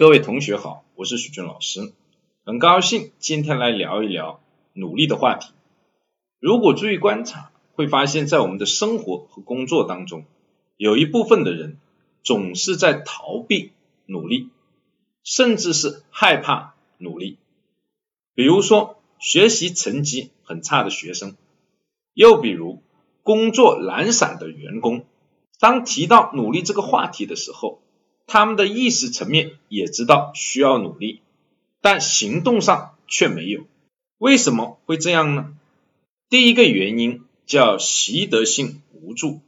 各位同学好，我是许军老师，很高兴今天来聊一聊努力的话题。如果注意观察，会发现在我们的生活和工作当中，有一部分的人总是在逃避努力，甚至是害怕努力。比如说学习成绩很差的学生，又比如工作懒散的员工，当提到努力这个话题的时候，他们的意识层面也知道需要努力，但行动上却没有。为什么会这样呢？第一个原因叫习得性无助，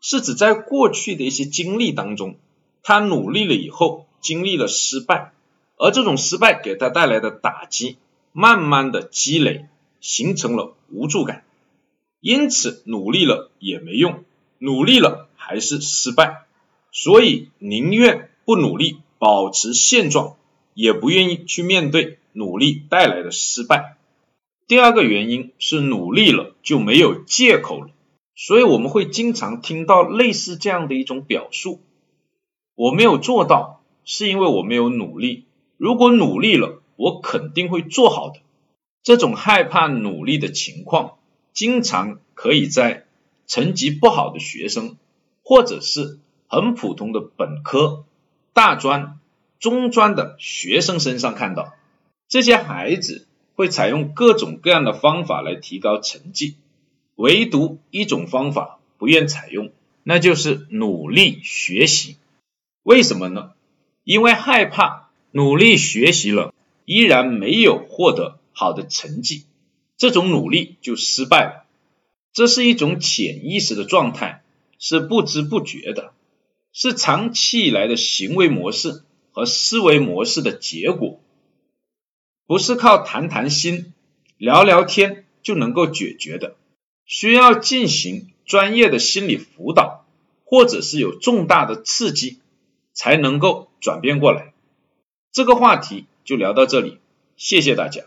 是指在过去的一些经历当中，他努力了以后经历了失败，而这种失败给他带来的打击，慢慢的积累，形成了无助感，因此努力了也没用，努力了还是失败。所以宁愿不努力，保持现状，也不愿意去面对努力带来的失败。第二个原因是努力了就没有借口了，所以我们会经常听到类似这样的一种表述：我没有做到，是因为我没有努力。如果努力了，我肯定会做好的。这种害怕努力的情况，经常可以在成绩不好的学生，或者是。很普通的本科、大专、中专的学生身上看到，这些孩子会采用各种各样的方法来提高成绩，唯独一种方法不愿采用，那就是努力学习。为什么呢？因为害怕努力学习了，依然没有获得好的成绩，这种努力就失败了。这是一种潜意识的状态，是不知不觉的。是长期以来的行为模式和思维模式的结果，不是靠谈谈心、聊聊天就能够解决的，需要进行专业的心理辅导，或者是有重大的刺激，才能够转变过来。这个话题就聊到这里，谢谢大家。